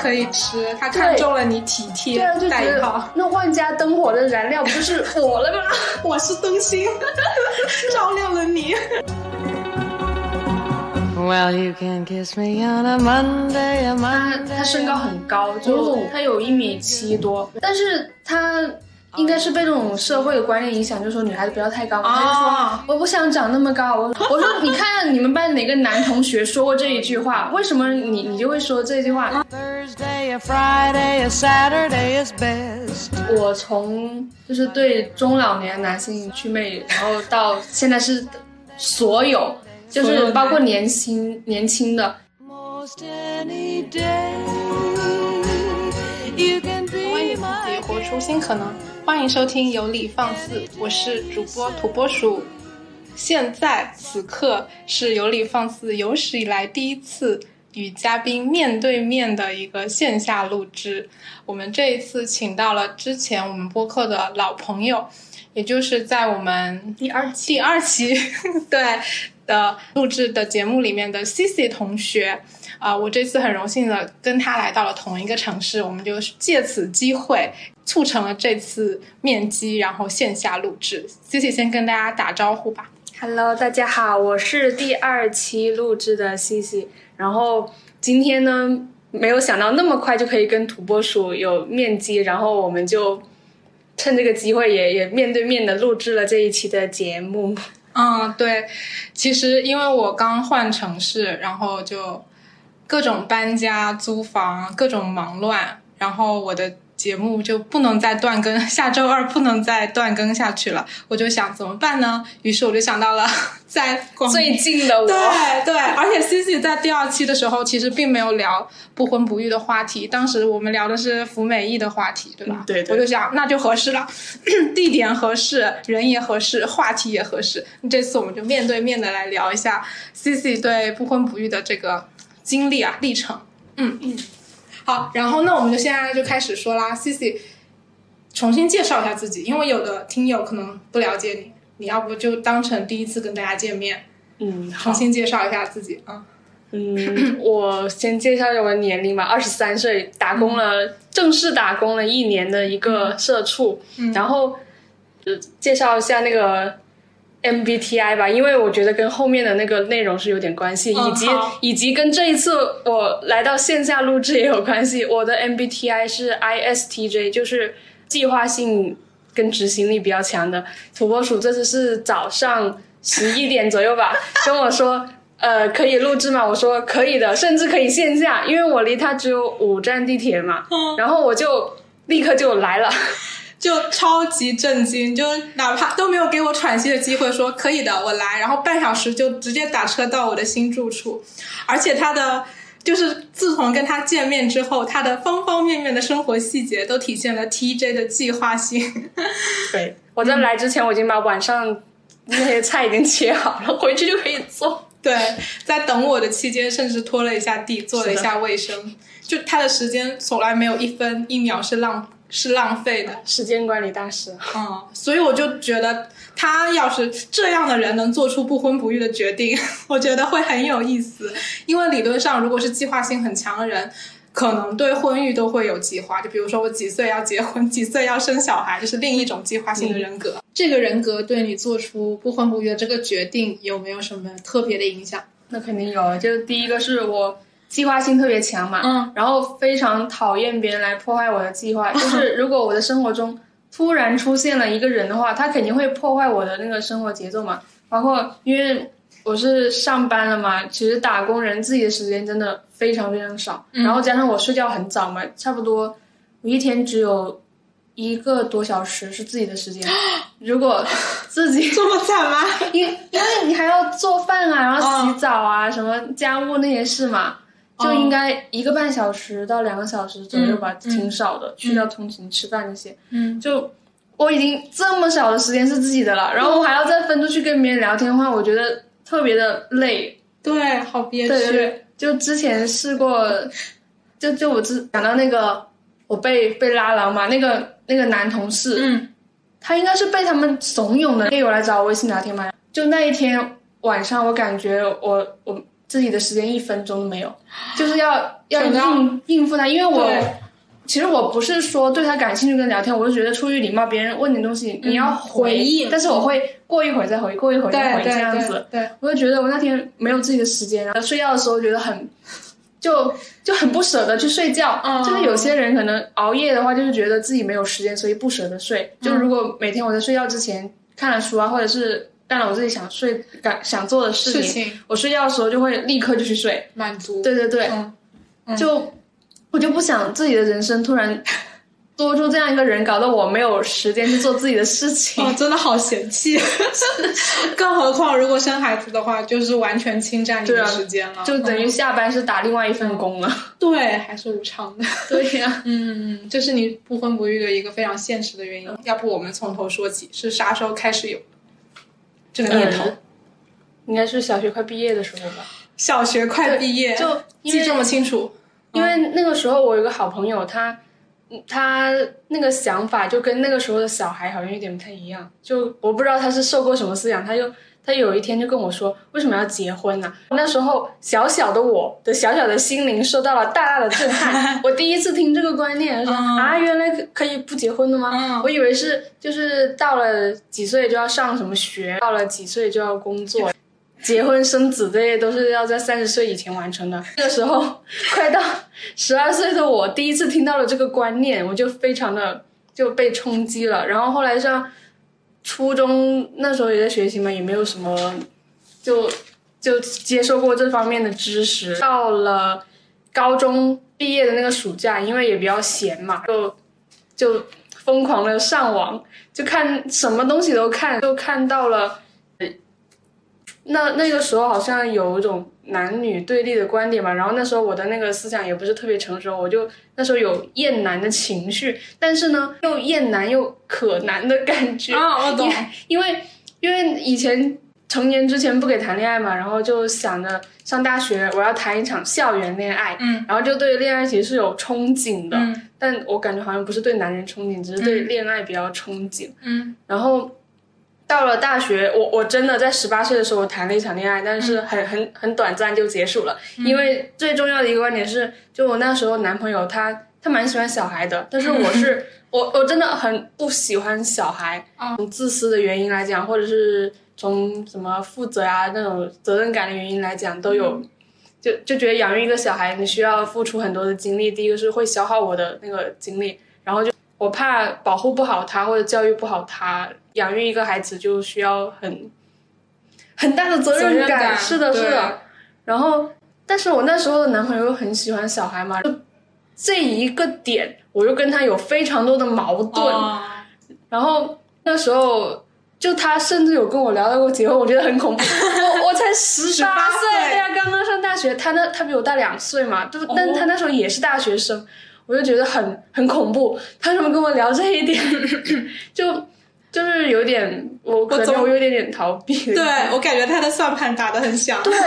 可以吃，他看中了你体贴对啊，就觉得带一号。那万家灯火的燃料不就是我了吗？我是灯芯，照亮了你。Well, you can kiss me on a Monday, a 他 Monday. 他身高很高，就他有一米七多，但是他应该是被这种社会的观念影响，就说女孩子不要太高嘛。他就哦说我不想长那么高。我我说你看你们班哪个男同学说过这一句话？为什么你你就会说这句话？Thursday, a Friday, a Saturday is best. 我从就是对中老年男性祛魅，然后到现在是所有，就是包括年轻年轻的，Most any day, you can 欢迎 be 自己 my 活出新可能，欢迎收听有理放肆，我是主播土拨鼠。现在此刻是有理放肆有史以来第一次与嘉宾面对面的一个线下录制。我们这一次请到了之前我们播客的老朋友，也就是在我们第二期第二期 对的录制的节目里面的 Cici 同学。啊、我这次很荣幸的跟他来到了同一个城市，我们就借此机会促成了这次面基，然后线下录制。Cici 先跟大家打招呼吧。Hello，大家好，我是第二期录制的西西。然后今天呢，没有想到那么快就可以跟土拨鼠有面基，然后我们就趁这个机会也也面对面的录制了这一期的节目。嗯，对，其实因为我刚换城市，然后就各种搬家、租房，各种忙乱，然后我的节目就不能再断更，下周二不能再断更下去了。我就想怎么办呢？于是我就想到了 在广最近的我，对对，而且 Cici 在第二期的时候其实并没有聊不婚不育的话题，当时我们聊的是服美役的话题，对吧？嗯对对我就想那就合适了，地点合适，人也合适，话题也合适。这次我们就面对面的来聊一下 Cici 对不婚不育的这个经历啊历程。嗯嗯，好，然后那我们就现在就开始说啦，Cici 重新介绍一下自己，因为有的听友可能不了解你，你要不就当成第一次跟大家见面。嗯，重，新介绍一下自己啊。嗯，我先介绍一下我的年龄吧，二十三岁，打工了，正式打工了一年的一个社畜，然后呃介绍一下那个 MBTI 吧，因为我觉得跟后面的那个内容是有点关系，嗯以及以及跟这一次我来到线下录制也有关系。我的 MBTI 是 ISTJ，就是计划性跟执行力比较强的。土拨鼠这次是早上十一点左右吧，跟我说。呃，可以录制吗？我说可以的，甚至可以线下，因为我离他只有五站地铁嘛。然后我就立刻就来了。就超级震惊，就哪怕都没有给我喘息的机会，说可以的，我来，然后半小时就直接打车到我的新住处，而且他的就是自从跟他见面之后，他的方方面面的生活细节都体现了 TJ 的计划性。对，我在来之前我已经把晚上那些菜已经切好了，回去就可以做。对，在等我的期间，甚至拖了一下地，做了一下卫生，就他的时间从来没有一分一秒是浪是浪费的。时间管理大师，嗯，所以我就觉得他要是这样的人能做出不婚不育的决定，我觉得会很有意思。因为理论上，如果是计划性很强的人，可能对婚育都会有计划。就比如说我几岁要结婚，几岁要生小孩，这是另一种计划性的人格。这个人格对你做出不婚不育的这个决定有没有什么特别的影响？那肯定有。就第一个是我计划性特别强嘛，嗯，然后非常讨厌别人来破坏我的计划。就是如果我的生活中突然出现了一个人的话，他肯定会破坏我的那个生活节奏嘛。包括因为我是上班了嘛，其实打工人自己的时间真的非常非常少，然后加上我睡觉很早嘛，差不多我一天只有一个多小时是自己的时间。如果自己 这么惨吗？因因为你还要做饭啊，然后洗澡啊，什么家务那些事嘛，就应该一个半小时到两个小时左右吧，挺少的。去掉通勤、吃饭那些，嗯，就我已经这么少的时间是自己的了，然后我还要再分出去跟别人聊天的话，我觉得特别的累。对，好憋屈。就之前试过，就就我之讲到那个我被被拉郎嘛，那个那个男同事，嗯他应该是被他们怂恿的，有来找我微信聊天嘛。就那一天晚上，我感觉我我自己的时间一分钟都没有，就是要 要应应付他，因为我其实我不是说对他感兴趣跟聊天，我就觉得出于礼貌，别人问你东西你要回应但是我会过一会儿再回，过一会儿再回这样子。对，我就觉得我那天没有自己的时间，然后睡觉的时候觉得很。就就很不舍得去睡觉，嗯就是有些人可能熬夜的话，就是觉得自己没有时间，所以不舍得睡。就如果每天我在睡觉之前看了书啊，或者是干了我自己想睡、干想做的事事情，我睡觉的时候就会立刻就去睡。满足。对对对，嗯就我就不想自己的人生突然多出这样一个人，搞得我没有时间去做自己的事情。哦，真的好嫌弃。更何况如果生孩子的话，就是完全侵占你的时间了，就等于嗯下班是打另外一份工了。对，还是无偿的。对呀、嗯，这是你不婚不育的一个非常现实的原因。要不我们从头说起，是啥时候开始有这个念头？嗯应该是小学快毕业的时候吧。小学快毕业，就记这么清楚？因为那个时候我有个好朋友，他嗯他那个想法就跟那个时候的小孩好像有点不太一样。就我不知道他是受过什么思想，他就他有一天就跟我说，为什么要结婚呢、那时候小小的我的小小的心灵受到了大大的震撼。我第一次听这个观念，说、嗯啊，原来可可以不结婚的吗？嗯我以为是就是到了几岁就要上什么学，到了几岁就要工作。结婚生子这些都是要在三十岁以前完成的。那个时候，快到十二岁的我第一次听到了这个观念，我就非常的就被冲击了。然后后来上初中那时候也在学习嘛，也没有什么就就接受过这方面的知识。到了高中毕业的那个暑假，因为也比较闲嘛，就就疯狂的上网，就看什么东西都看，就看到了。那那个时候好像有一种男女对立的观点嘛，然后那时候我的那个思想也不是特别成熟，我就那时候有厌男的情绪，但是呢又厌男又可男的感觉。啊，我懂。因为因为以前成年之前不给谈恋爱嘛，然后就想着上大学我要谈一场校园恋爱，嗯，然后就对恋爱其实是有憧憬的，嗯。但我感觉好像不是对男人憧憬，只是对恋爱比较憧憬。嗯。然后到了大学，我我真的在十八岁的时候谈了一场恋爱，但嗯是很很很短暂就结束了。因为最重要的一个观点是，就我那时候男朋友他他蛮喜欢小孩的，但是我是 我我真的很不喜欢小孩。哦从自私的原因来讲，或者是从什么负责啊那种责任感的原因来讲，都有。就就觉得养育一个小孩，你需要付出很多的精力。第一个是会消耗我的那个精力，然后就我怕保护不好他或者教育不好他，养育一个孩子就需要很很大的责任感是的，是的。然后，但是我那时候的男朋友又很喜欢小孩嘛，就这一个点，我又跟他有非常多的矛盾。哦然后那时候，就他甚至有跟我聊到过结婚，我觉得很恐怖。我我才十18八岁，对呀、刚刚上大学。他那他比我大两岁嘛，就但哦他那时候也是大学生，我就觉得很很恐怖。他怎么跟我聊这一点，就就是有点我可总能我有点点逃避。对我感觉他的算盘打得很响。对对，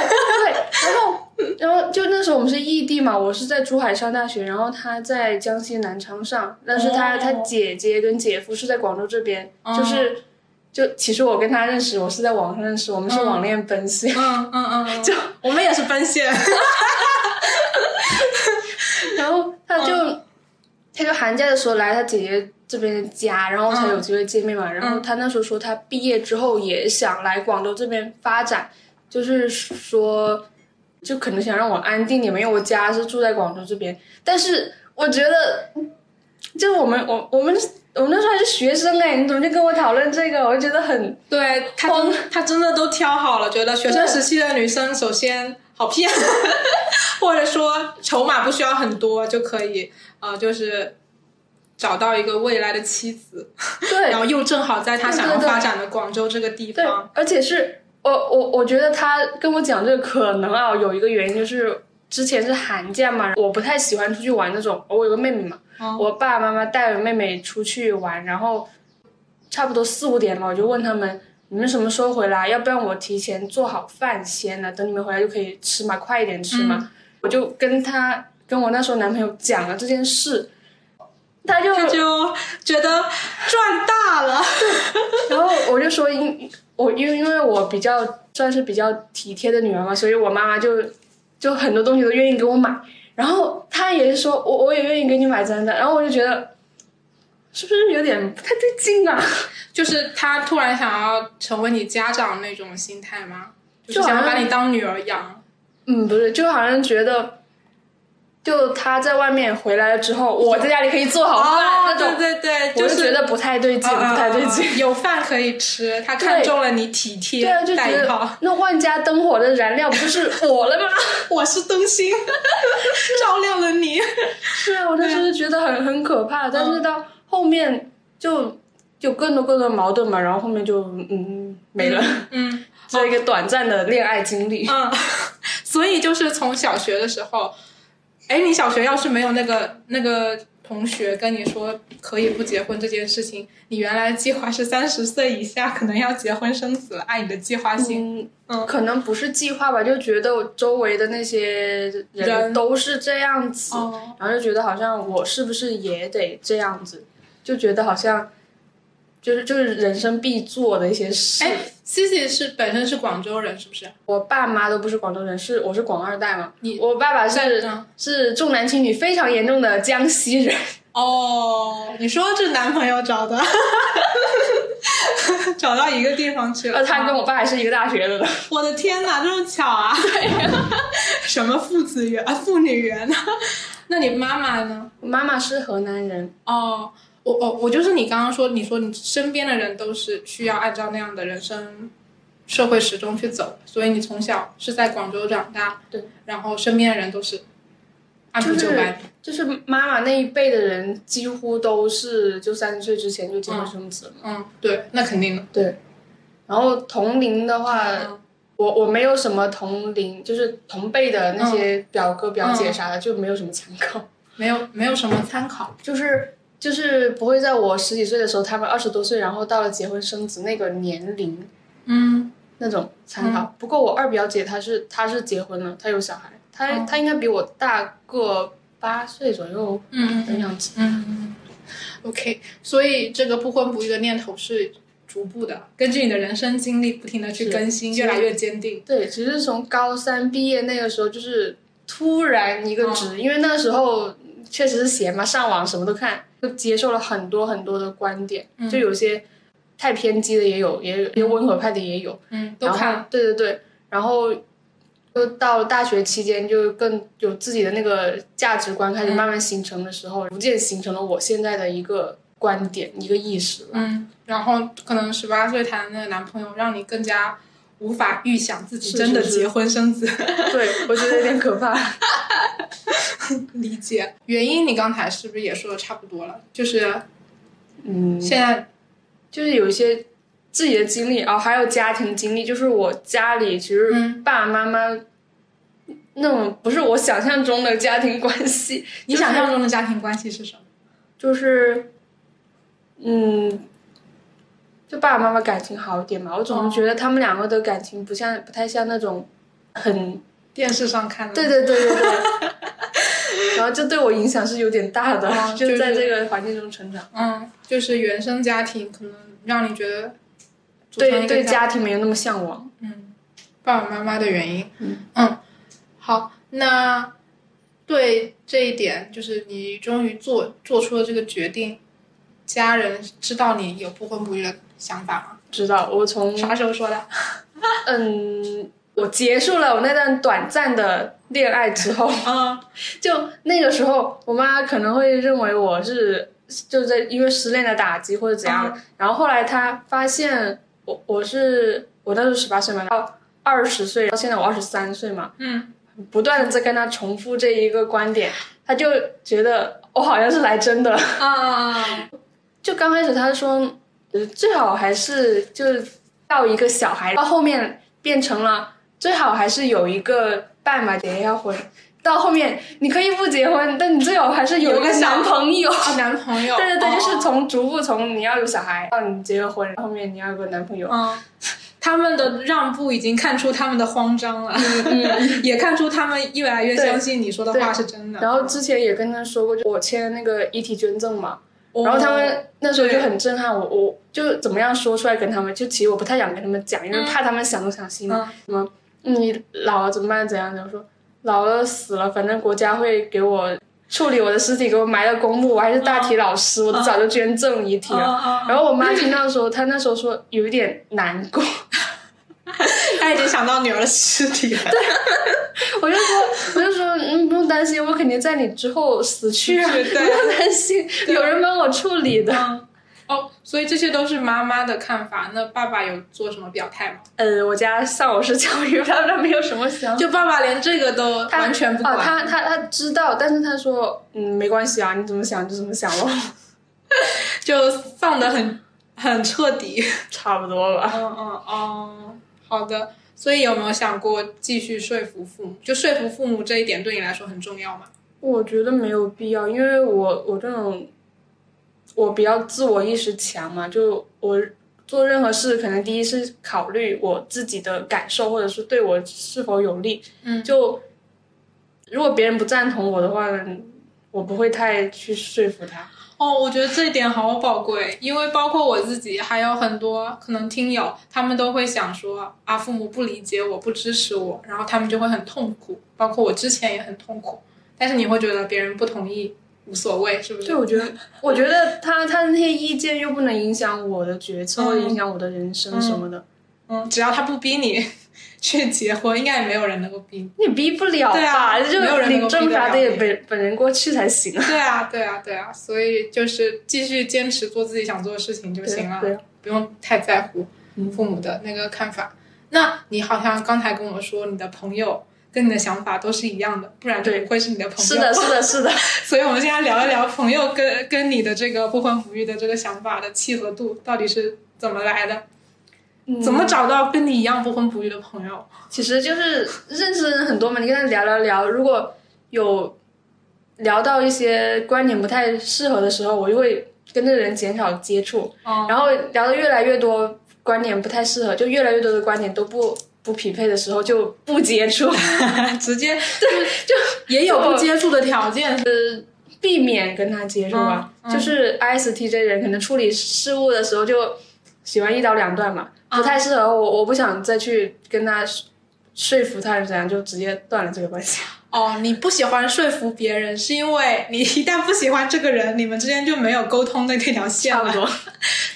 然后然后就那时候我们是异地嘛，我是在珠海上大学，然后他在江西南昌上，但是他、哦他姐姐跟姐夫是在广州这边，就是就其实我跟他认识，我是在网上认识，我们是网恋奔现，嗯嗯嗯，就我们也是奔现。然后他就、他就寒假的时候来他姐姐这边的家，然后才有机会见面嘛。然后他那时候说他毕业之后也想来广州这边发展，就是说就可能想让我安定点嘛，因为我家是住在广州这边。但是我觉得，就是我们我我们我们那时候还是学生哎，你怎么就跟我讨论这个？我就觉得很对他真他真的都挑好了，觉得学生时期的女生首先好骗，或者说筹码不需要很多就可以，呃，就是找到一个未来的妻子，对然后又正好在他想要发展的广州这个地对方，，而且是我我我觉得他跟我讲这个可能啊，有一个原因就是之前是寒假嘛，我不太喜欢出去玩那种。我有个妹妹嘛，哦我爸爸妈妈带着妹妹出去玩，然后差不多四五点了，我就问他们。你们什么时候回来？要不然我提前做好饭先了，等你们回来就可以吃嘛，快一点吃嘛。我就跟他跟我那时候男朋友讲了这件事，他就他就觉得赚大了。然后我就说因我因为因为我比较算是比较体贴的女儿嘛，所以我妈妈就就很多东西都愿意给我买，然后她也是说我我也愿意给你买真的，然后我就觉得是不是有点不太对劲啊？就是他突然想要成为你家长那种心态吗？就是想要把你当女儿养。嗯，不是，就好像觉得。就他在外面回来了之后，我在家里可以做好饭、那种，哦对对对，我就就是觉得不太对劲，啊不太对劲。有饭可以吃，他看中了你体贴对啊，就觉得。那万家灯火的燃料不就是 我了吗？我是灯芯，照亮了你。是啊，我那时候就觉得很很可怕，但是到后面就有更多更多矛盾嘛，然后后面就嗯没了，嗯 只有一个短暂的恋爱经历。嗯，所以就是从小学的时候，哎，你小学要是没有那个那个同学跟你说可以不结婚这件事情，你原来计划是三十岁以下可能要结婚生子了，按你的计划性。嗯，嗯可能不是计划吧，就觉得我周围的那些人人都是这样子，哦，然后就觉得好像我是不是也得这样子，就觉得好像就是就是人生必做的一些事。哎，Cici 是本身是广州人，是不是？我爸妈都不是广州人，是我是广二代嘛。你我爸爸是嗯是重男轻女非常严重的江西人，哦，你说这男朋友找的，找到一个地方去了。呃，他跟我爸还是一个大学的呢。我的天哪，这么巧啊！什么父子缘啊，父女缘呢？那你妈妈呢？我妈妈是河南人，哦，我我我就是你刚刚说，你说你身边的人都是需要按照那样的人生社会时钟去走，所以你从小是在广州长大，对，然后身边的人都是按部就就是班。就是妈妈那一辈的人几乎都是就三十岁之前就结婚生子了嘛。嗯，对，那肯定的。对，然后同龄的话，嗯我我没有什么同龄，就是同辈的那些表哥表姐啥的，就没有什么参考，没有没有什么参考。就是就是不会在我十几岁的时候，他们二十多岁，然后到了结婚生子那个年龄嗯那种参考。不过我二表姐她是她是结婚了，她有小孩，她、哦她应该比我大个八岁左右嗯的样子。嗯嗯，OK，所以这个不婚不育的念头是逐步的，根据你的人生经历不停的去更新，越来越坚定。对，只是从高三毕业那个时候，就是突然一个值，因为那时候确实是闲嘛，上网什么都看，就接受了很多很多的观点，就有些太偏激的也有，也有温和派的也有，嗯，都看。对对对，然后就到大学期间，就更有自己的那个价值观开始慢慢形成的时候，逐渐形成了我现在的一个观点、一个意识吧。嗯，然后可能十八岁谈的那个男朋友，让你更加无法预想自己真的结婚生子。对，我觉得有点可怕。理解原因，你刚才是不是也说的差不多了？就是嗯，现在，就是有一些自己的经历哦，还有家庭经历，就是我家里其实嗯爸爸妈妈那种不是我想象中的家庭关系，你想象中的家庭关系是什么？就是嗯。就爸爸妈妈感情好一点嘛，我总是觉得他们两个的感情不像，不太像那种很电视上看的。对对对对对，然后这对我影响是有点大的，哦就在这个环境中成长，嗯，就是原生家庭可能让你觉得对对家家庭没有那么向往。嗯，爸爸妈妈的原因。嗯好，那对这一点，就是你终于做做出了这个决定，家人知道你有不婚不育的想法吗？知道我从啥时候说的？嗯，我结束了我那段短暂的恋爱之后，啊，就那个时候，我妈可能会认为我是就在因为失恋的打击或者怎样，然后后来她发现我我是我那时候十八岁嘛，到二十岁，到现在我二十三岁嘛，嗯，不断的在跟她重复这一个观点，她就觉得我好像是来真的啊！就刚开始她说，呃最好还是就是到一个小孩，到后面变成了最好还是有一个伴嘛，结一下婚。到后面你可以不结婚，但你最好还是有一个男朋友。啊，男朋友。对对对，哦就是从逐步从你要有小孩到你结个婚，后面你要有个男朋友。嗯，他们的让步已经看出他们的慌张了，也看出他们越来越相信你说的话是真的。然后之前也跟他说过，就我签那个遗体捐赠嘛，然后他们那时候就很震撼我，我就怎么样说出来跟他们，就其实我不太想跟他们讲，因为怕他们想东想西嘛。什么你老了怎么办？怎样的？我说老了死了，反正国家会给我处理我的尸体，给我埋到公墓，我还是大体老师，我都早就捐赠遗体了。然后我妈听到的时候，她那时候说有一点难过。他已经想到女儿的尸体了。对，我就说，我就说，嗯，不用担心，我肯定在你之后死去啊，不用担心，有人帮我处理的。哦，所以这些都是妈妈的看法。那爸爸有做什么表态吗？呃，我家丧我式教育，他他没有什么想，就爸爸连这个都完全不管。他他他知道，但是他说，嗯，没关系啊，你怎么想就怎么想咯，就丧的很很彻底，差不多吧。嗯嗯哦。好的，所以有没有想过继续说服父母？就说服父母这一点对你来说很重要吗？我觉得没有必要，因为我我这种我比较自我意识强嘛，就我做任何事可能第一是考虑我自己的感受，或者是对我是否有利。嗯，就如果别人不赞同我的话，我不会太去说服他。哦，我觉得这一点好宝贵，因为包括我自己，还有很多可能听友，他们都会想说啊，父母不理解我，不支持我，然后他们就会很痛苦。包括我之前也很痛苦，但是你会觉得别人不同意无所谓，是不是？对，我觉得，我觉得他他的那些意见又不能影响我的决策，影响我的人生什么的。嗯，只要他不逼你。去结婚应该也没有人能够逼你，逼不了吧？就领证啥的也本本人过去才行啊。对啊，对啊，对啊，所以就是继续坚持做自己想做的事情就行了，不用太在乎父母的那个看法。那你好像刚才跟我说，你的朋友跟你的想法都是一样的，不然就不会是你的朋友。是的，是的，是的。所以我们现在聊一聊朋友跟跟你的这个不婚不育的这个想法的契合度到底是怎么来的。怎么找到跟你一样不婚不育的朋友？其实就是认识人很多嘛，你跟他聊聊聊，如果有聊到一些观点不太适合的时候，我就会跟这个人减少接触。然后聊的越来越多，观点不太适合，就越来越多的观点都不不匹配的时候，就不接触，直接对，就也有不接触的条件，是避免跟他接触吧。就是 ISTJ 人可能处理事务的时候就喜欢一刀两断嘛。不太适合我，我不想再去跟他说服他是怎样，就直接断了这个关系。哦，你不喜欢说服别人，是因为你一旦不喜欢这个人，你们之间就没有沟通的那条线了，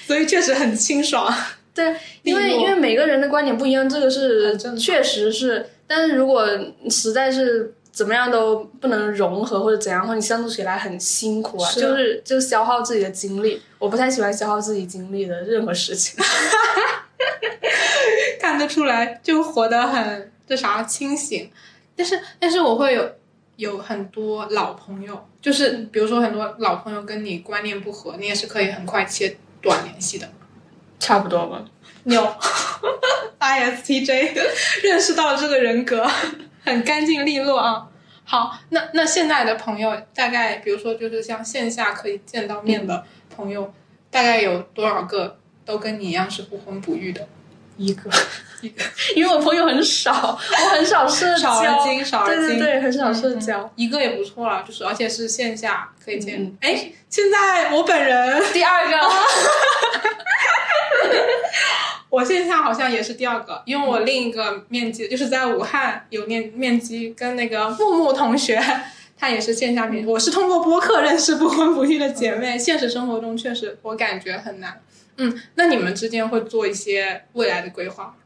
所以确实很清爽。对，因为因为每个人的观点不一样，这个是确实是。但是如果实在是怎么样都不能融合或者怎样，或者你相处起来很辛苦啊，就是就消耗自己的精力。我不太喜欢消耗自己精力的任何事情。看得出来，就活得很这啥清醒，但是但是我会有有很多老朋友，就是比如说很多老朋友跟你观念不合，你也是可以很快切断联系的，差不多吧。有 ISTJ 认识到这个人格，很干净利落啊。好，那那现在的朋友大概，比如说就是像线下可以见到面的朋友，大概有多少个都跟你一样是不婚不育的？一个，一个，因为我朋友很少，我很少社交，少而精，少而精，对对对，很少社交，一个也不错了，就是而且是线下可以见。哎，现在我本人 第二个 我线下好像也是第二个，因为我另一个面基就是在武汉有面面基，跟那个木木同学，他也是线下面，我是通过播客认识不婚不育的姐妹，现实生活中确实我感觉很难。嗯，那你们之间会做一些未来的规划？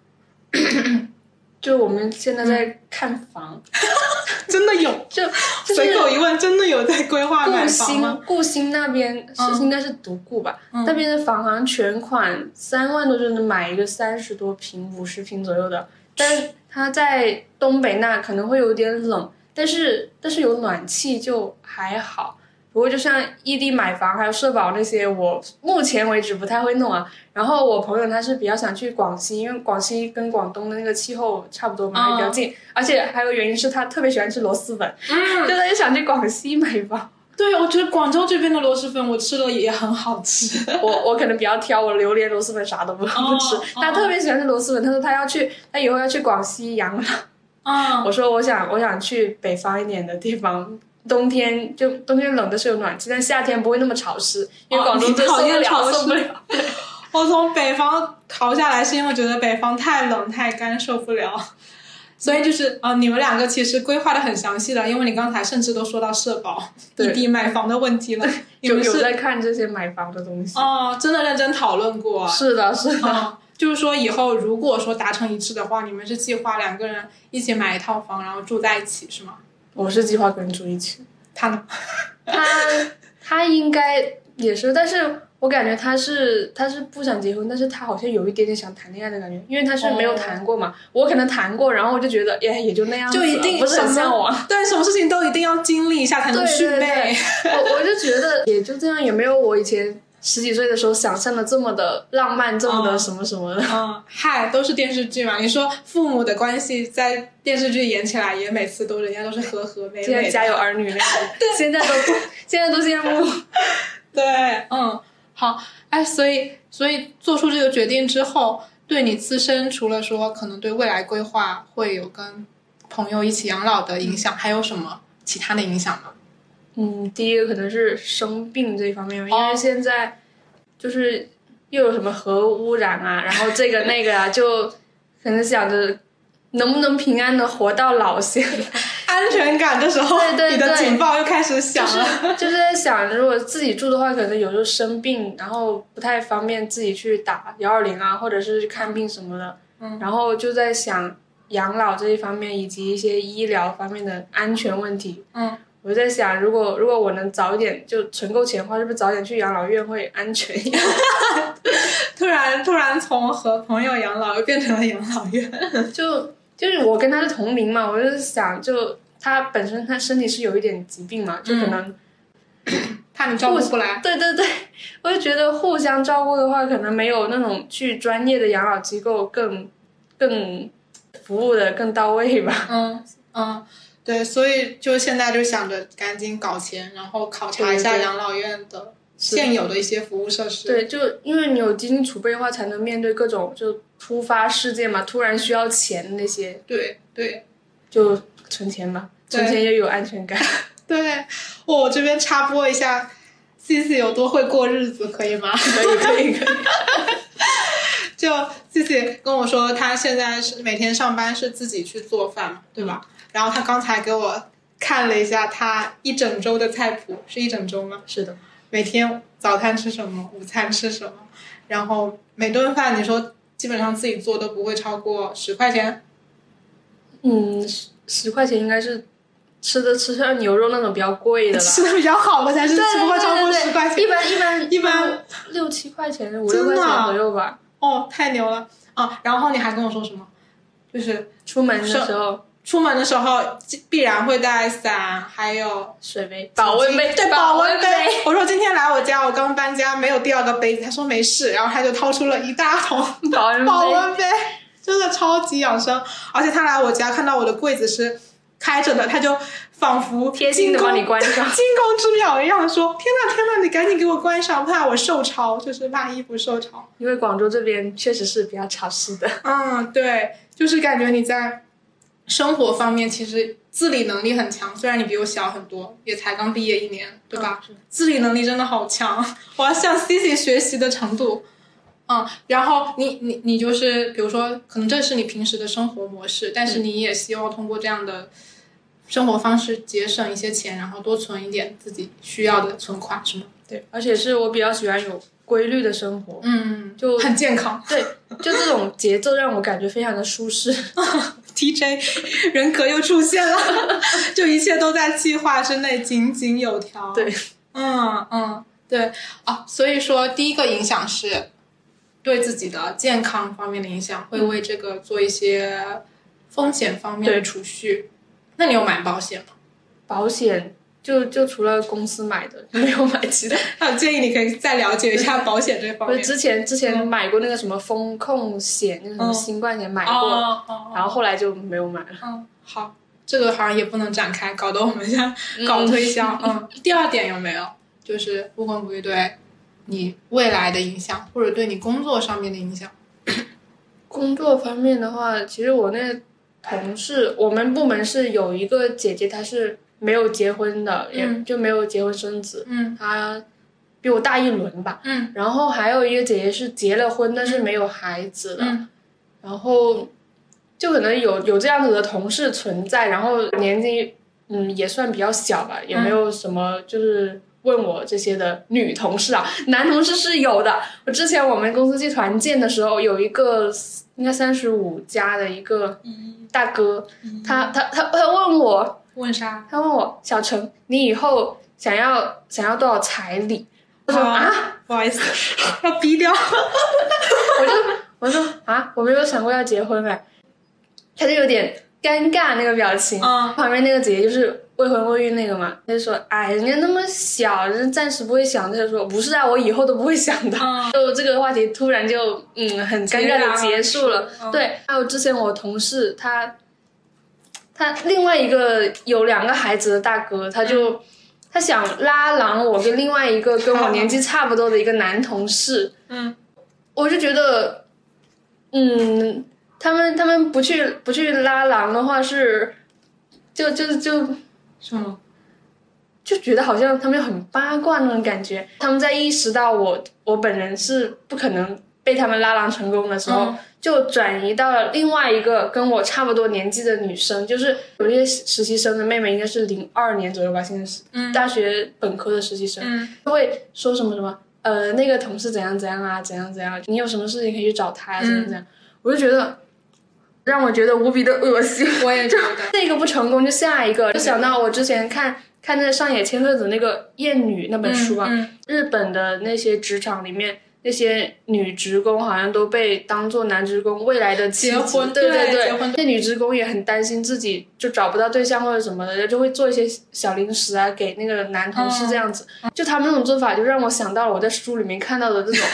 就我们现在在看房，真的有？就随口一问，真的有在规划买房吗？顾新那边是应该是独顾吧？那边的房好像全款三万多就能买一个三十多平、五十平左右的，但是它在东北那可能会有点冷，但是但是有暖气就还好。不过就像异地买房还有社保那些，我目前为止不太会弄啊。然后我朋友他是比较想去广西，因为广西跟广东的那个气候差不多嘛，比较近。而且还有原因是他特别喜欢吃螺蛳粉，嗯，就他就想去广西买房。对，我觉得广州这边的螺蛳粉我吃了也很好吃。我我可能比较挑，我榴莲螺蛳粉啥都不不吃。他特别喜欢吃螺蛳粉，他说他要去，他以后要去广西养老。啊，我说我想我想去北方一点的地方。冬天就冬天冷的是有暖气，但夏天不会那么潮湿，因为哦广东真你讨受不了，厌潮湿受不了。我从北方逃下来是因为觉得北方太冷太干受不了，所以就是呃，你们两个其实规划的很详细了，因为你刚才甚至都说到社保、异地买房的问题了，你有们是有在看这些买房的东西。哦，真的认真讨论过。是的，是的。嗯，就是说以后如果说达成一致的话，你们是计划两个人一起买一套房，然后住在一起是吗？我是计划跟人住一起。他呢？他他应该也是，但是我感觉他是他是不想结婚，但是他好像有一点点想谈恋爱的感觉，因为他是没有谈过嘛。我可能谈过，然后我就觉得，哎，也就那样子，就一定不是很向往。对，什么事情都一定要经历一下才能对对续备。对，我我就觉得也就这样，也没有我以前十几岁的时候想象的这么的浪漫，这么的嗯什么什么的。嗯，嗨，都是电视剧嘛。你说父母的关系在电视剧演起来，也每次都人家都是和和美美。现在家有儿女那种，现在都现在都羡慕。对，嗯，好，哎，所以所以做出这个决定之后，对你自身除了说可能对未来规划会有跟朋友一起养老的影响，还有什么其他的影响吗？嗯，第一个可能是生病这一方面，因哦。为现在就是又有什么核污染啊，然后这个那个啊，就可能想着能不能平安的活到老先，安全感的时候，对对你的警报又开始响就了。是就是在想，如果自己住的话，可能有时候生病，然后不太方便自己去打幺二零啊，或者是去看病什么的，嗯。然后就在想养老这一方面以及一些医疗方面的安全问题。嗯，我就在想，如果如果我能早一点就存够钱的话，是不是早点去养老院会安全一点？突然突然从和朋友养老又变成了养老院。就就是我跟他是同龄嘛，我就是想，就他本身他身体是有一点疾病嘛，就可能、怕你照顾不来。对对对，我就觉得互相照顾的话，可能没有那种去专业的养老机构更更服务的更到位吧。嗯嗯，对，所以就现在就想着赶紧搞钱，然后考察一下养老院的现有的一些服务设施。对，就因为你有基金储备的话，才能面对各种就突发事件嘛，突然需要钱那些，对对就存钱嘛，存钱也有安全感。对，我这边插播一下，C C 有多会过日子，可以吗？可以可以可以。就自己跟我说，他现在是每天上班是自己去做饭嘛，对吧？然后他刚才给我看了一下他一整周的菜谱，是一整周吗？是的，每天早餐吃什么，午餐吃什么，然后每顿饭你说基本上自己做都不会超过十块钱。嗯，十十块钱应该是吃的吃像牛肉那种比较贵的了。吃的比较好的才是对不会超过十块钱。一般一般一般六七块钱，五六块钱啊左右吧。哦，太牛了啊！然后你还跟我说什么？就是出门的时候出门的时候必然会带伞，还有水杯、保温杯，对保温杯。我说今天来我家，我刚搬家，没有第二个杯子。他说没事，然后他就掏出了一大桶保温杯 保温杯，真的超级养生。而且他来我家看到我的柜子是开着的，他就仿佛贴心的帮你关上 惊弓之鸟一样说：“天呐天呐，你赶紧给我关上，怕我受潮，就是怕衣服受潮。”因为广州这边确实是比较潮湿的。嗯，对，就是感觉你在生活方面其实自理能力很强，虽然你比我小很多，也才刚毕业一年，对吧？嗯自理能力真的好强，我要向 Cici 学习的程度。嗯，然后你你你就是，比如说，可能这是你平时的生活模式，但是你也希望通过这样的生活方式节省一些钱，然后多存一点自己需要的存款，是吗？对，而且是我比较喜欢有规律的生活。嗯，就很健康。对，就这种节奏让我感觉非常的舒适。TJ 人格又出现了，就一切都在计划之内，井井有条。对，嗯嗯，对啊，所以说第一个影响是对自己的健康方面的影响，会为这个做一些风险方面的对储蓄。那你有买保险吗？保险就就除了公司买的，没有买其他。那我建议你可以再了解一下保险这方面。不是之前之前买过那个什么风控险，那个什么嗯新冠险买过，哦哦然后后来就没有买了。嗯，好，这个好像也不能展开，搞得我们像搞推销。嗯，第二点有没有就是不婚不育对你未来的影响，或者对你工作上面的影响？工作方面的话，其实我那同事，我们部门是有一个姐姐，她是没有结婚的，也嗯就没有结婚生子，嗯。她比我大一轮吧。嗯。然后还有一个姐姐是结了婚，但是没有孩子的。嗯。然后就可能有有这样子的同事存在，然后年纪嗯也算比较小吧，也没有什么就是问我这些的女同事啊，男同事是有的。我之前我们公司去团建的时候，有一个应该三十五加的一个大哥，他他他他问我，问啥？他问我小陈，你以后想要想要多少彩礼？我说啊啊，不好意思，要逼掉。我就我说啊，我没有想过要结婚哎，他就有点尴尬那个表情。嗯旁边那个姐姐就是未婚未育那个嘛，他就说，哎，人家那么小，人暂时不会想。他就说，不是啊，我以后都不会想的。嗯 就这个话题突然就嗯很尴尬的结束了。嗯对，还有之前我同事他，他另外一个有两个孩子的大哥，他就、他想拉拢我跟另外一个跟我年纪差不多的一个男同事，嗯我就觉得，嗯，他们他们不去不去拉郎的话是，就就就什么？就觉得好像他们很八卦那种感觉。他们在意识到我我本人是不可能被他们拉郎成功的时候，嗯就转移到了另外一个跟我差不多年纪的女生，就是有一些实习生的妹妹，应该是零二年左右吧，现在是、嗯大学本科的实习生。嗯会说什么什么，呃，那个同事怎样怎样啊，怎样怎样，你有什么事情可以去找他，怎样怎样，我就觉得让我觉得无比的恶心。我也觉得。这个不成功，就下一个，就想到我之前看看那个上野千鹤子那个《艳女》那本书啊，嗯日本的那些职场里面。那些女职工好像都被当做男职工未来的结婚对对对那女职工也很担心自己就找不到对象或者什么的，就会做一些小零食啊给那个男同事这样子。就他们那种做法，就让我想到了我在书里面看到的这种，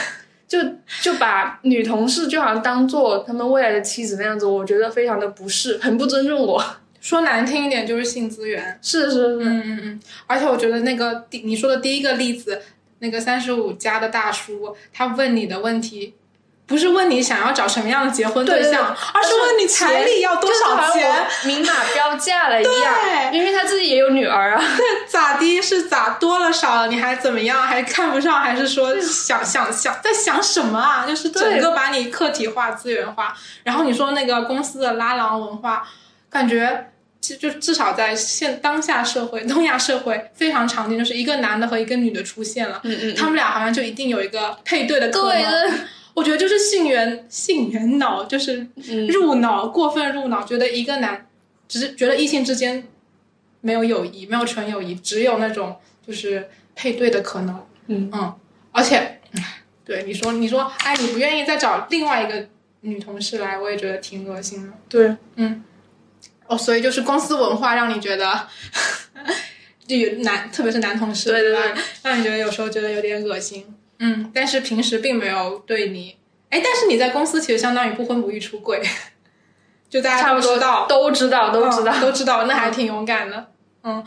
就就把女同事就好像当做他们未来的妻子那样子，我觉得非常的不适，很不尊重我。说难听一点就是性资源。是是是，嗯嗯嗯，而且我觉得那个第你说的第一个例子，那个三十五加的大叔，他问你的问题。不是问你想要找什么样的结婚对对象，而是问你彩礼要多少钱，明码标价了一样，对因为他自己也有女儿啊。咋的是咋多了少了，你还怎么样？还看不上，还是说想想想在想什么啊？就是整个把你客体化、资源化。然后你说那个公司的拉郎文化，感觉就就至少在现当下社会、东亚社会非常常见，就是一个男的和一个女的出现了，嗯嗯他们俩好像就一定有一个配对的可能。我觉得就是性缘性缘脑，就是嗯入脑、过分入脑，觉得一个男只是觉得异性之间没有友谊，没有纯友谊，只有那种就是配对的可能。嗯嗯，而且，对你说，你说，哎，你不愿意再找另外一个女同事来，我也觉得挺恶心的。对，嗯哦，所以就是公司文化让你觉得，就有男，特别是男同事，对对对让你觉得有时候觉得有点恶心。嗯，但是平时并没有对你，哎，但是你在公司其实相当于不婚不育出柜，就大家差不多知道，都知道，都知道。嗯都知道，那还挺勇敢的。嗯，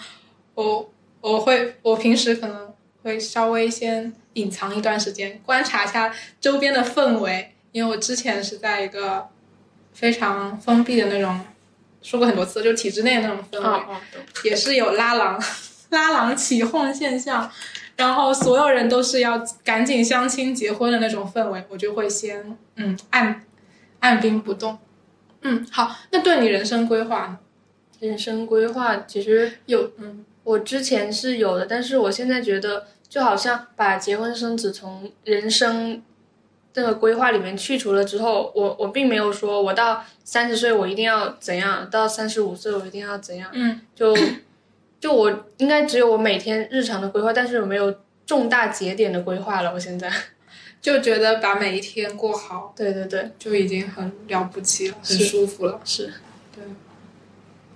我我会，我平时可能会稍微先隐藏一段时间，观察一下周边的氛围，因为我之前是在一个非常封闭的那种，说过很多次，就体制内那种氛围，哦哦，也是有拉郎 拉郎起哄现象，然后所有人都是要赶紧相亲结婚的那种氛围，我就会先嗯按按兵不动。嗯，好，那对你人生规划呢？人生规划其实有嗯我之前是有的，但是我现在觉得就好像把结婚生子从人生这个规划里面去除了之后，我我并没有说我到三十岁我一定要怎样，到三十五岁我一定要怎样，嗯就就我应该只有我每天日常的规划，但是有没有重大节点的规划了？我现在，就觉得把每一天过好对对对，就已经很了不起了，很舒服了。是对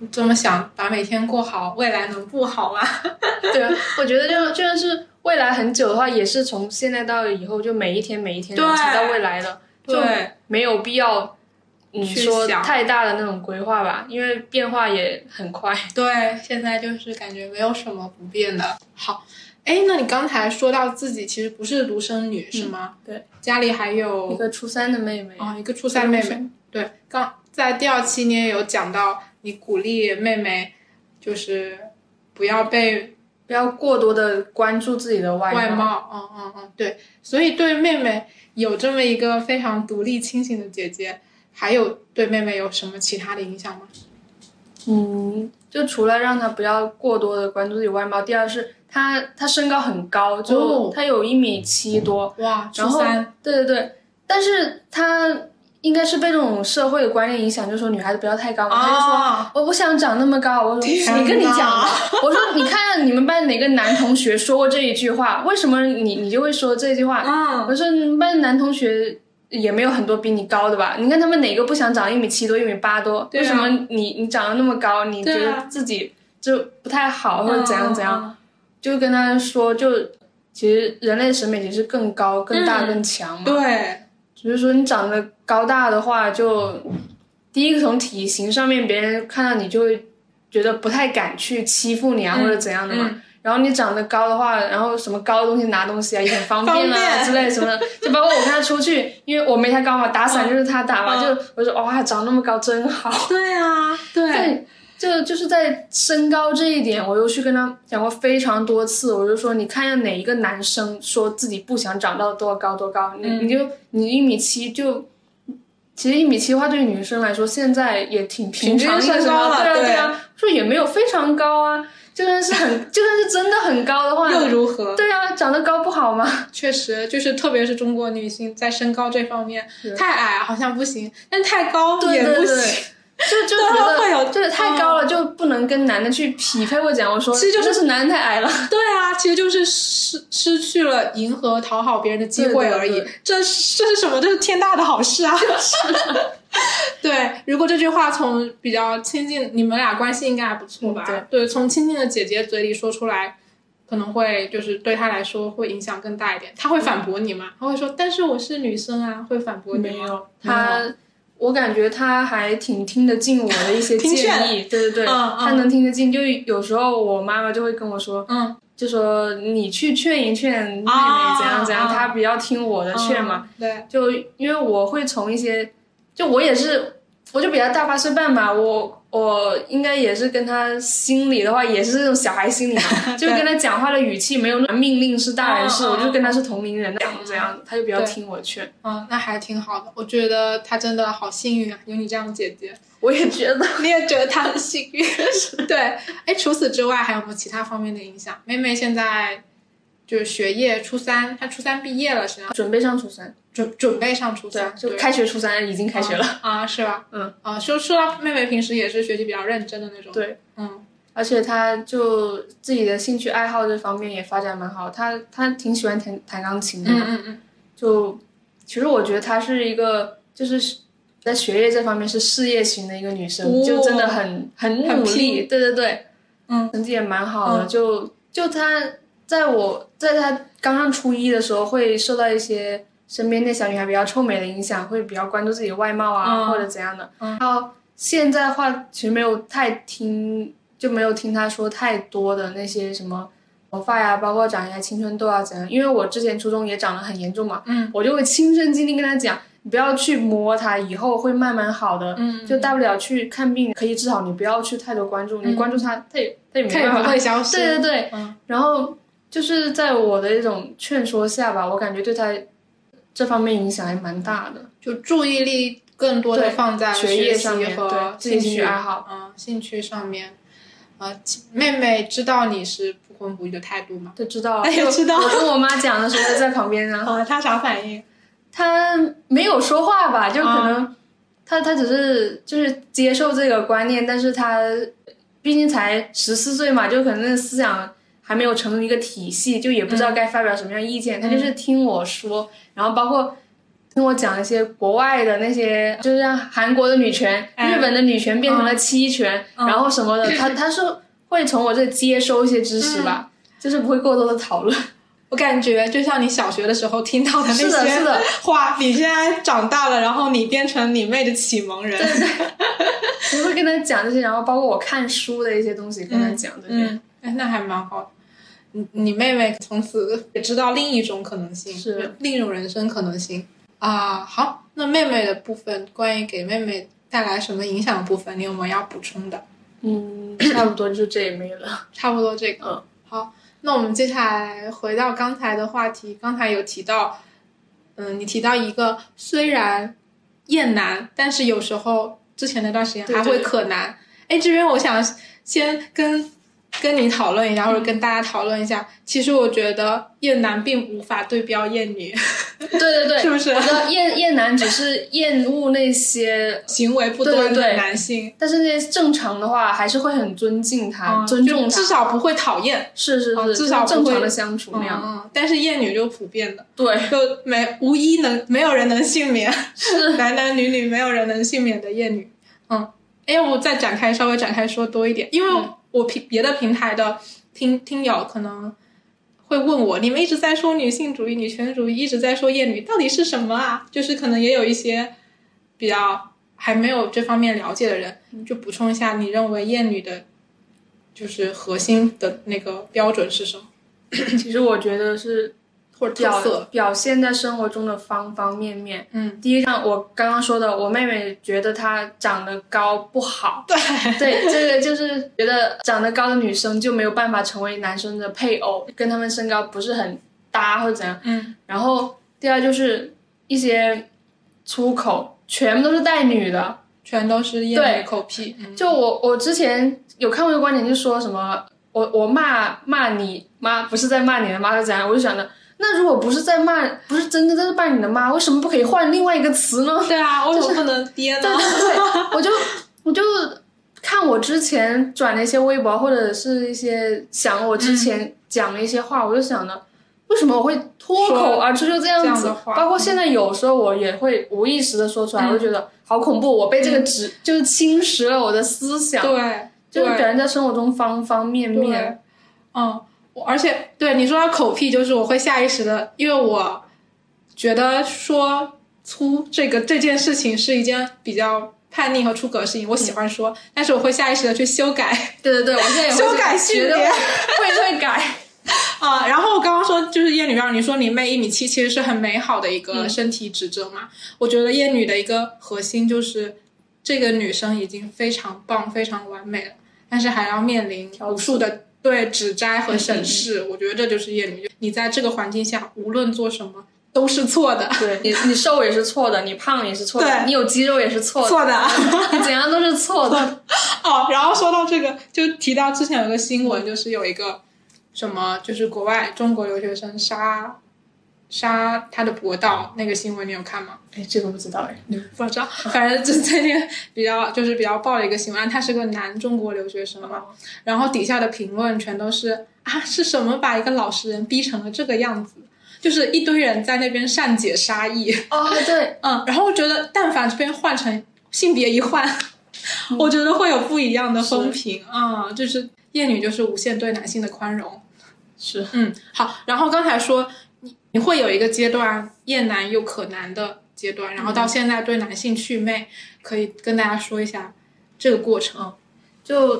这么想，把每天过好，未来能不好吗？对啊，我觉得就就算是未来很久的话，也是从现在到以后，就每一天每一天对才到未来的，就，没有必要你去说太大的那种规划吧，因为变化也很快。对，现在就是感觉没有什么不变的。好，哎，那你刚才说到自己其实不是独生女、是吗？对，家里还有一个初三的妹妹，哦，一个初三妹妹。对，刚在第二期你也有讲到，你鼓励妹妹就是不要被不要过多的关注自己的外外貌，嗯嗯嗯，对，所以对妹妹有这么一个非常独立清醒的姐姐，还有对妹妹有什么其他的影响吗？嗯，就除了让她不要过多的关注自己外貌，第二是她她身高很高，就哦她有一米七多，哇，初然后三，对对对，但是她应该是被这种社会的观念影响，就说女孩子不要太高嘛，她就说。啊，我不想长那么高，我说天谁跟你讲的？我说你看你们班哪个男同学说过这一句话？为什么你你就会说这句话？嗯，我说你们班男同学也没有很多比你高的吧？你看他们哪个不想长一米七多、一米八多？啊为什么你你长得那么高，你觉得自己就不太好，或者怎样怎样？嗯？就跟他说，就其实人类审美其实更高、更大、嗯更强嘛。对，只是说你长得高大的话，就第一个从体型上面，别人看到你就会觉得不太敢去欺负你啊，嗯或者怎样的嘛。嗯然后你长得高的话，然后什么高的东西拿东西啊也很方便方啊便。之类什么的，就包括我跟他出去，因为我没他高嘛，打伞就是他打嘛，嗯。就我说哇长那么高真好。对啊，对，对，就就是在身高这一点，我又去跟他讲过非常多次。我就说，你看一下哪一个男生说自己不想长到多高多高，你嗯。你就你一米七就，其实一米七的话，对于女生来说，现在也挺平常的，身高了对对啊对。啊，说也没有非常高啊，就算是很就算是真的很高的话，又如何？对啊，长得高不好吗？确实，就是特别是中国女性在身高这方面，太矮好像不行，但太高对也不对对行。就就 对觉得会有就是太高了，就不能跟男的去匹配或讲。我说，其实就是是男的太矮了。对啊，其实就是失失去了迎合、讨好别人的机会而已。对这是这是什么？这是天大的好事啊！对，如果这句话从比较亲近，你们俩关系应该还不错吧？嗯对，从亲近的姐姐嘴里说出来，可能会就是对她来说会影响更大一点。她会反驳你吗？她会说：“但是我是女生啊。”会反驳你吗？没有，她，我感觉他还挺听得进我的一些 建议，对对对，嗯嗯他能听得进。就有时候我妈妈就会跟我说，嗯，就说你去劝一劝妹妹啊怎样怎样，啊她比较听我的劝嘛。嗯。对，就因为我会从一些，就我也是，我就比他大八岁半嘛，我我应该也是跟他心里的话也是这种小孩心理嘛，就跟他讲话的语气没有那种命令式大人式，我就跟他是同龄人讲这样，他就比较听我劝。嗯，那还挺好的。我觉得他真的好幸运啊，有你这样的姐姐。我也觉得。你也觉得他很幸运，对。哎，除此之外还有没有其他方面的影响？妹妹现在就是学业初三，她初三毕业了，是吗？准备上初三，准准备上初三，，就开学初三已经开学了。啊，是吧？嗯啊，说说到妹妹平时也是学习比较认真的那种，对，嗯而且她就自己的兴趣爱好这方面也发展蛮好，她她挺喜欢弹弹钢琴的嘛。嗯嗯嗯，就其实我觉得她是一个就是在学业这方面是事业型的一个女生，哦就真的很很很努力。拼对对对，嗯，成绩也蛮好的。嗯就就她在我在她刚上初一的时候，会受到一些身边那小女孩比较臭美的影响，会比较关注自己的外貌啊，嗯。或者怎样的。嗯。然后现在的话，其实没有太听，就没有听她说太多的那些什么。头发呀，包括长一些青春痘啊，怎样？因为我之前初中也长得很严重嘛，嗯，我就会亲身经历跟他讲，你不要去摸它，以后会慢慢好的，嗯。就大不了去看病可以治好，你不要去太多关注，你关注它，它也它也没她也不办法，会消失，对对对，嗯。然后就是在我的一种劝说下吧，我感觉对他这方面影响还蛮大的。就注意力更多的放在学业习上面和对兴趣爱好，嗯，兴趣上面。呃，妹妹知道你是不婚不育的态度吗？就知道，哎呀就知道我跟我妈讲的时候在旁边啊，啊，她啥反应？她没有说话吧，就可啊能她她只是就是接受这个观念，但是她毕竟才十四岁嘛，就可能那思想还没有成为一个体系，就也不知道该发表什么样意见。他就是听我说，然后包括听我讲一些国外的那些，就是像韩国的女权、哎日本的女权变成了妻权，然后什么的，他他是会从我这接收一些知识吧，就是不会过多的讨论。我感觉就像你小学的时候听到的那些是的是的话，你现在长大了，然后你变成你妹的启蒙人。我会跟他讲这些，然后包括我看书的一些东西跟他讲这些。嗯，哎，那还蛮好的。你你妹妹从此也知道另一种可能性，是另一种人生可能性啊。好，那妹妹的部分，关于给妹妹带来什么影响的部分，你有没有要补充的？嗯，差不多就这也没了。差不多这个。嗯，好，那我们接下来回到刚才的话题，刚才有提到，嗯，你提到一个虽然厌男，但是有时候之前那段时间还会可男。哎，这边我想先跟跟你讨论一下，或者跟大家讨论一下。其实我觉得厌男并无法对标厌女，对对对，是不是？我觉得厌厌男只是厌恶那些，行为不端的对对对。男性，但是那些正常的话，还是会很尊敬他，嗯尊重他，至少不会讨厌。是是是，哦至少正不会常的相处那样。嗯，但是厌女就普遍的，对，就没无一能没有人能幸免，是。男男女女没有人能幸免的厌女。嗯，哎，要不再展开稍微展开说多一点，因为嗯我平别的平台的听听友可能会问我，你们一直在说女性主义、女权主义，一直在说厌女，到底是什么啊？就是可能也有一些比较还没有这方面了解的人，就补充一下，你认为厌女的，就是核心的那个标准是什么，其实我觉得是或者特表色？表现在生活中的方方面面。嗯，第一，像我刚刚说的，我妹妹觉得她长得高不好，对，对，这个就是觉得长得高的女生就没有办法成为男生的配偶，跟他们身高不是很搭或者怎样。嗯然后第二就是一些粗口，全部都是带女的。全都是厌对女口癖。嗯就我我之前有看过一个观点，就说什么我我骂骂你妈，不是在骂你的妈是怎样？我就想着，那如果不是在骂，不是真的在骂你的妈，为什么不可以换另外一个词呢？对啊，为什么不能爹呢？对对对，我就我就看我之前转的一些微博，或者是一些想我之前讲的一些话，我就想着，为什么我会脱口而出就这样子？样包括现在有时候我也会无意识的说出来，嗯我就觉得好恐怖，我被这个指、就是侵蚀了我的思想，对，就是对表现在生活中方方面面。嗯，我而且对你说到口癖，就是我会下意识的，因为我觉得说粗这个这件事情是一件比较叛逆和出格的事情，我喜欢说，但是我会下意识的去修改对对对，我现在也会 修改性觉得别会 会改。啊。然后我刚刚说就是厌女让，你说你妹一米七，其实是很美好的一个嗯身体指征嘛。我觉得厌女的一个核心就是这个女生已经非常棒、非常完美了，但是还要面临无数的对指摘和审视。我觉得这就是厌女。你在这个环境下，无论做什么都是错的，对你，你瘦也是错的，你胖也是错的，你有肌肉也是错的，错的。你怎样都是错的。哦，然后说到这个，就提到之前有个新闻，就是有一个什么，就是国外中国留学生杀杀他的博道那个新闻，你有看吗？哎，这个不知道哎。不知道，反正就最近比较 就是比较爆的一个新闻，他是个男中国留学生嘛，然后底下的评论全都是啊，是什么把一个老实人逼成了这个样子？就是一堆人在那边善解杀意，哦，对，嗯，然后我觉得但凡这边换成性别一换，我觉得会有不一样的风评。啊、就是厌女就是无限对男性的宽容，是。嗯，好，然后刚才说会有一个阶段厌男又可男的阶段，然后到现在对男性祛魅，可以跟大家说一下这个过程。就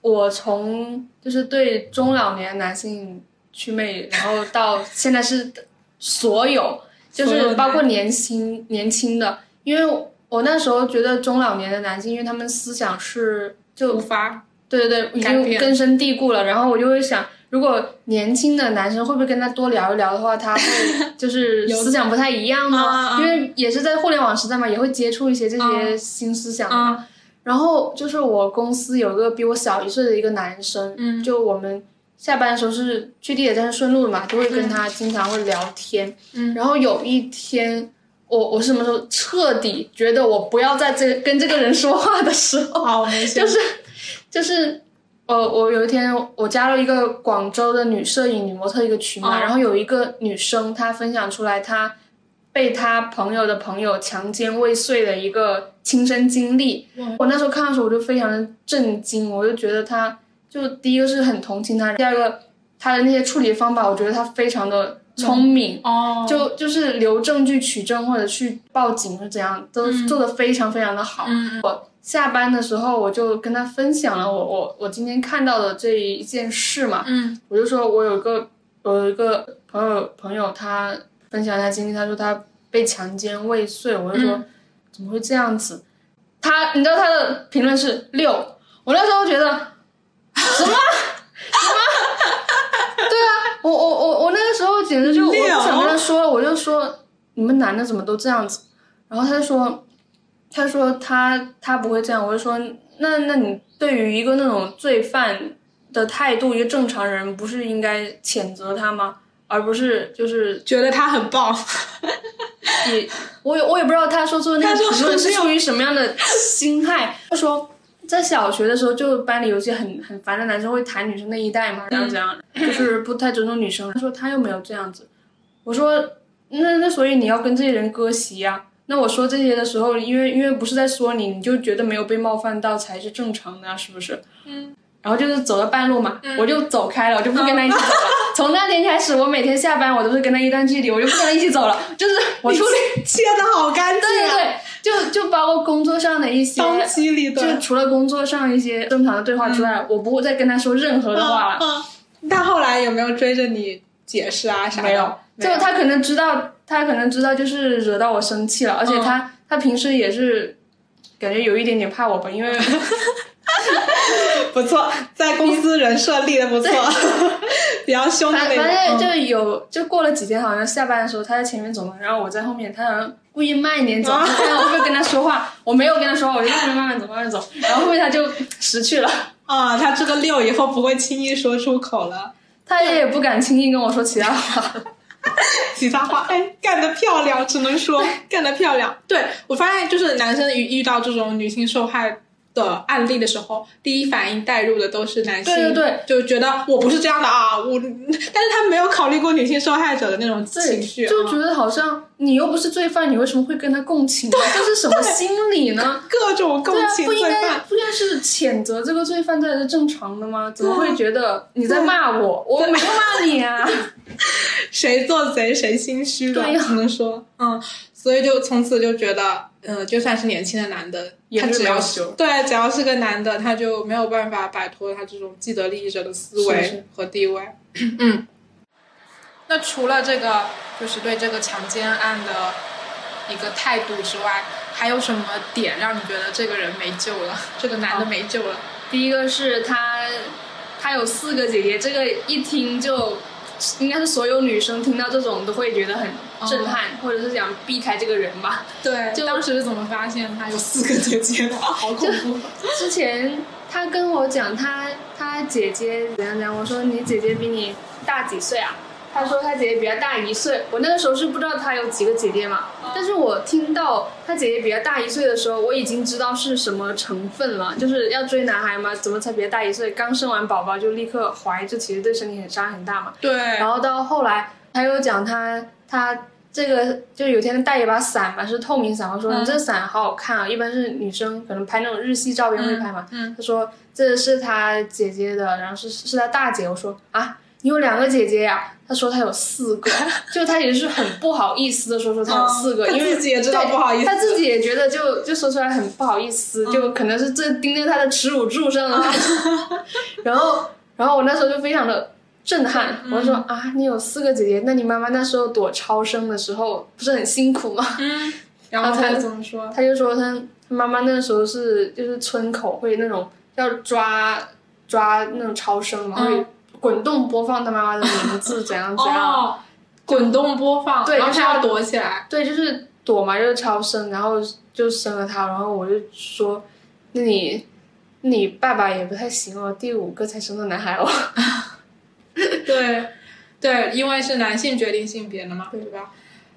我从就是对中老年男性祛魅，然后到现在是所有，就是包括年轻年轻的，因为我那时候觉得中老年的男性，因为他们思想是就无法对对对，已经根深蒂固了。然后我就会想，如果年轻的男生会不会跟他多聊一聊的话，他会 就是思想不太一样呢？因为也是在互联网时代嘛，也会接触一些这些啊新思想。啊，然后就是我公司有一个比我小一岁的一个男生，嗯就我们下班的时候是去地铁站顺路的嘛，就会跟他经常会聊天。嗯然后有一天。我我是什么时候彻底觉得我不要在这跟这个人说话的时候，就是就是，呃，我有一天我加入一个广州的女摄影、女模特一个群嘛，哦然后有一个女生她分享出来她被她朋友的朋友强奸未遂的一个亲身经历。我那时候看的时候我就非常的震惊，我就觉得她就第一个是很同情她，第二个她的那些处理方法，我觉得她非常的聪明。哦，就就是留证据取证或者去报警或者怎样，都做的非常非常的好。嗯我下班的时候我就跟他分享了我我我今天看到的这一件事嘛。我就说我有个我有一个朋友朋友他分享他经历他说他被强奸未遂我就说怎么会这样子？他你知道他的评论是六。我那时候觉得什么？什么？对啊我我我我那个时候简直就我不想跟他说我就说你们男的怎么都这样子？然后他就说他说他他不会这样，我就说那那你对于一个那种罪犯的态度，一个正常人不是应该谴责他吗？而不是就是觉得他很棒，也我也我也不知道他说出的那个评论是是出于什么样的心态。他说在小学的时候，就班里有些很很烦的男生会弹女生那一带嘛，然后怎样，就是不太尊重女生。他说他又没有这样子，我说那那所以你要跟这些人割席呀、那我说这些的时候，因为因为不是在说你，你就觉得没有被冒犯到才是正常的、啊，是不是？嗯。然后就是走到半路嘛，我就走开了，我就不跟他一起走了。从那天开始，我每天下班我都是跟他一段距离，我就不跟他一起走了。就是我处理，切的好干净对对啊，对，就就包括工作上的一些，当机立就断。除了工作上一些正常的对话之外，我不会再跟他说任何的话了。嗯，嗯他后来有没有追着你解释啊啥的？没有，就他可能知道，他可能知道就是惹到我生气了，而且他、他平时也是感觉有一点点怕我吧，因为 不错，在公司人设立的不错，比较凶的反那种。反正嗯。就有就过了几天，好像下班的时候他在前面走嘛，然后我在后面，他好像故意慢一点走，啊。看我会不会跟他说话，我没有跟他说话，我就在后面慢慢走慢慢走，然后后面他就识趣了，啊，他这个六以后不会轻易说出口了。他也不敢轻易跟我说其他话。其他话，哎，干得漂亮，只能说干得漂亮。对我发现，就是男生遇遇到这种女性受害的案例的时候，第一反应带入的都是男性，对对对，就觉得我不是这样的啊，我，但是他没有考虑过女性受害者的那种情绪，啊就觉得好像你又不是罪犯，你为什么会跟他共情呢？这是什么心理呢？各种共对啊，情不应该。不应该是谴责这个罪犯才是正常的吗？怎么会觉得你在骂我？我没有骂你啊！谁做贼谁心虚的，对只能说，嗯，所以就从此就觉得，嗯、就算是年轻的男的，他只要对，只要是个男的，他就没有办法摆脱他这种既得利益者的思维和地位。嗯，那除了这个，就是对这个强奸案的一个态度之外，还有什么点让你觉得这个人没救了？这个男的没救了？第一个是他，他有四个姐姐，这个一听就应该是所有女生听到这种都会觉得很震撼，或者是想避开这个人吧。对，就当时是怎么发现他有四个姐姐的？好恐怖！之前他跟我讲他他姐姐怎样怎样，我说你姐姐比你大几岁啊？他说他姐姐比他大一岁。我那个时候是不知道他有几个姐姐嘛，但是我听到他姐姐比他大一岁的时候，我已经知道是什么成分了，就是要追男孩嘛，怎么才比他大一岁？刚生完宝宝就立刻怀，这其实对身体很伤很大嘛。对，然后到后来，他又讲他他这个就有天带一把伞嘛，是透明伞，我说、嗯你这伞好好看啊，一般是女生可能拍那种日系照片会拍嘛。嗯他说这是他姐姐的，然后是是他大姐。我说啊，你有两个姐姐呀、他说他有四个，就他也是很不好意思的说说他有四个，因为自己也知道对不好意思他自己也觉得就就说出来很不好意思，嗯就可能是这钉在他的耻辱柱上了。然后然后我那时候就非常的。震撼！嗯我说啊，你有四个姐姐，那你妈妈那时候躲超生的时候不是很辛苦吗？嗯，然后他怎么说？他就说他他妈妈那时候是就是村口会那种要抓抓那种超生嘛，嗯会滚动播放他妈妈的名字怎样怎样，哦，滚动播放，对就是要然后他要躲起来。对，就是躲嘛，就是超生，然后就生了他，然后我就说，那你你爸爸也不太行哦，第五个才生的男孩哦，对，对，因为是男性决定性别的嘛，对吧？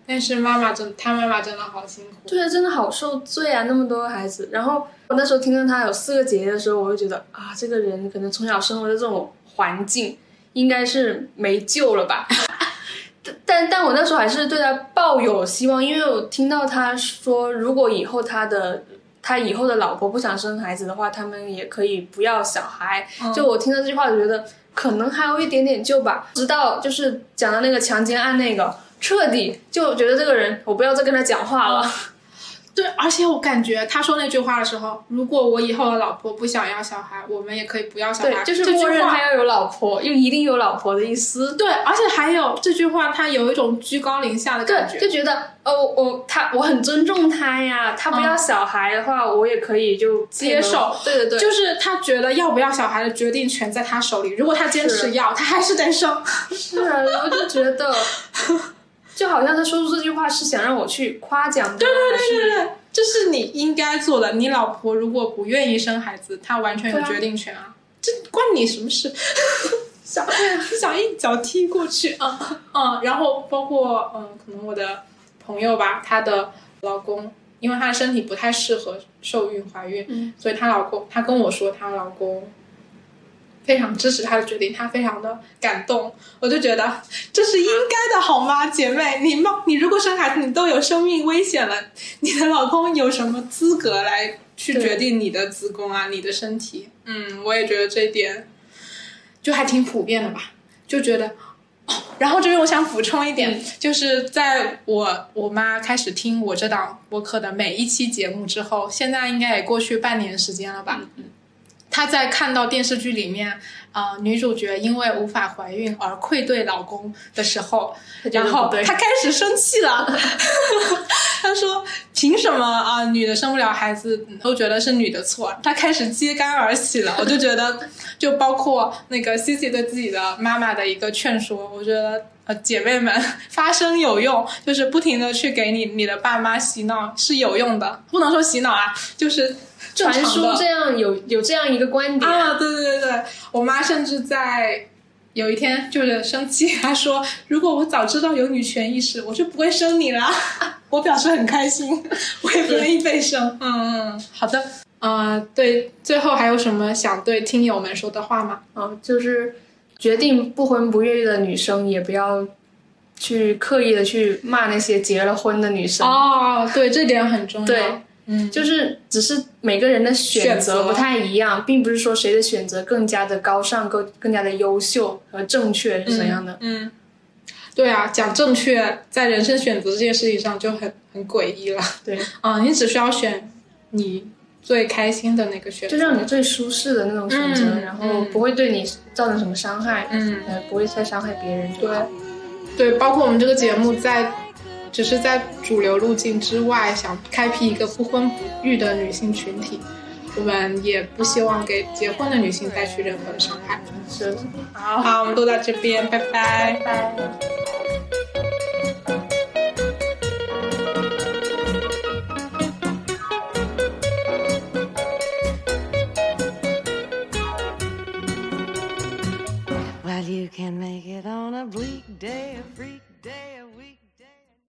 但是妈妈真，他妈妈真的好辛苦。对啊，真的好受罪啊，那么多孩子。然后我那时候听到他有四个姐姐的时候，我就觉得啊，这个人可能从小生活在这种环境，应该是没救了吧。但但但我那时候还是对他抱有希望，因为我听到他说，如果以后他的他以后的老婆不想生孩子的话，他们也可以不要小孩。就我听到这句话，我觉得可能还有一点点救吧。直到就是讲到那个强奸案那个，彻底就觉得这个人，我不要再跟他讲话了。对，而且我感觉他说那句话的时候，如果我以后的老婆不想要小孩，我们也可以不要小孩。对，就是这句默认话他要有老婆，又一定有老婆的意思。对，而且还有这句话，他有一种居高临下的感，觉。就觉得哦，我他我很尊重他呀，他不要小孩的话，我也可以就接受对对对，就是他觉得要不要小孩的决定权在他手里，如果他坚持要，他还是得生。是啊，我就觉得，就好像他说出这句话是想让我去夸奖他，对对对对，这是你应该做的。你老婆如果不愿意生孩子，她完全有决定权啊，这关你什么事？想想 一脚踢过去啊嗯，然后包括嗯，可能我的朋友吧，她的老公，因为她的身体不太适合受孕怀孕，所以她老公，她跟我说，她老公非常支持他的决定，他非常的感动。我就觉得这是应该的，好吗，姐妹？你冒你如果生孩子，你都有生命危险了，你的老公有什么资格来去决定你的子宫啊，你的身体？嗯，我也觉得这一点。就还挺普遍的吧，就觉得，然后这边我想补充一点，就是在我我妈开始听我这档播客的每一期节目之后，现在应该也过去半年时间了吧。她在看到电视剧里面，啊，女主角因为无法怀孕而愧对老公的时候，然后她开始生气了。她说：“凭什么啊，女的生不了孩子都觉得是女的错？”她开始揭竿而起了。我就觉得，就包括那个 C C 对自己的妈妈的一个劝说，我觉得呃，姐妹们发声有用，就是不停的去给你你的爸妈洗脑是有用的，不能说洗脑啊，就是。传输这样有有这样一个观点啊，对对对对，我妈甚至在有一天就是生气，她说：“如果我早知道有女权意识，我就不会生你了。”我表示很开心，我也不愿意被生。嗯嗯，好的，呃，对，最后还有什么想对听友们说的话吗？嗯，就是决定不婚不育的女生，也不要去刻意的去骂那些结了婚的女生。哦，对，这点很重要。对。嗯，就是只是每个人的选择不太一样，并不是说谁的选择更加的高尚、更更加的优秀和正确是怎样的。嗯，对啊，讲正确在人生选择这件事情上就很很诡异了。对，啊，你只需要选你最开心的那个选择，就让你最舒适的那种选择，然后不会对你造成什么伤害，嗯，不会再伤害别人。对，对，包括我们这个节目在。只是在主流路径之外，想开辟一个不婚不育的女性群体，我们也不希望给结婚的女性带去任何的伤害。是，好好，我们都到这边，拜拜，拜。you can make it on a bleak day, a freak day, a week.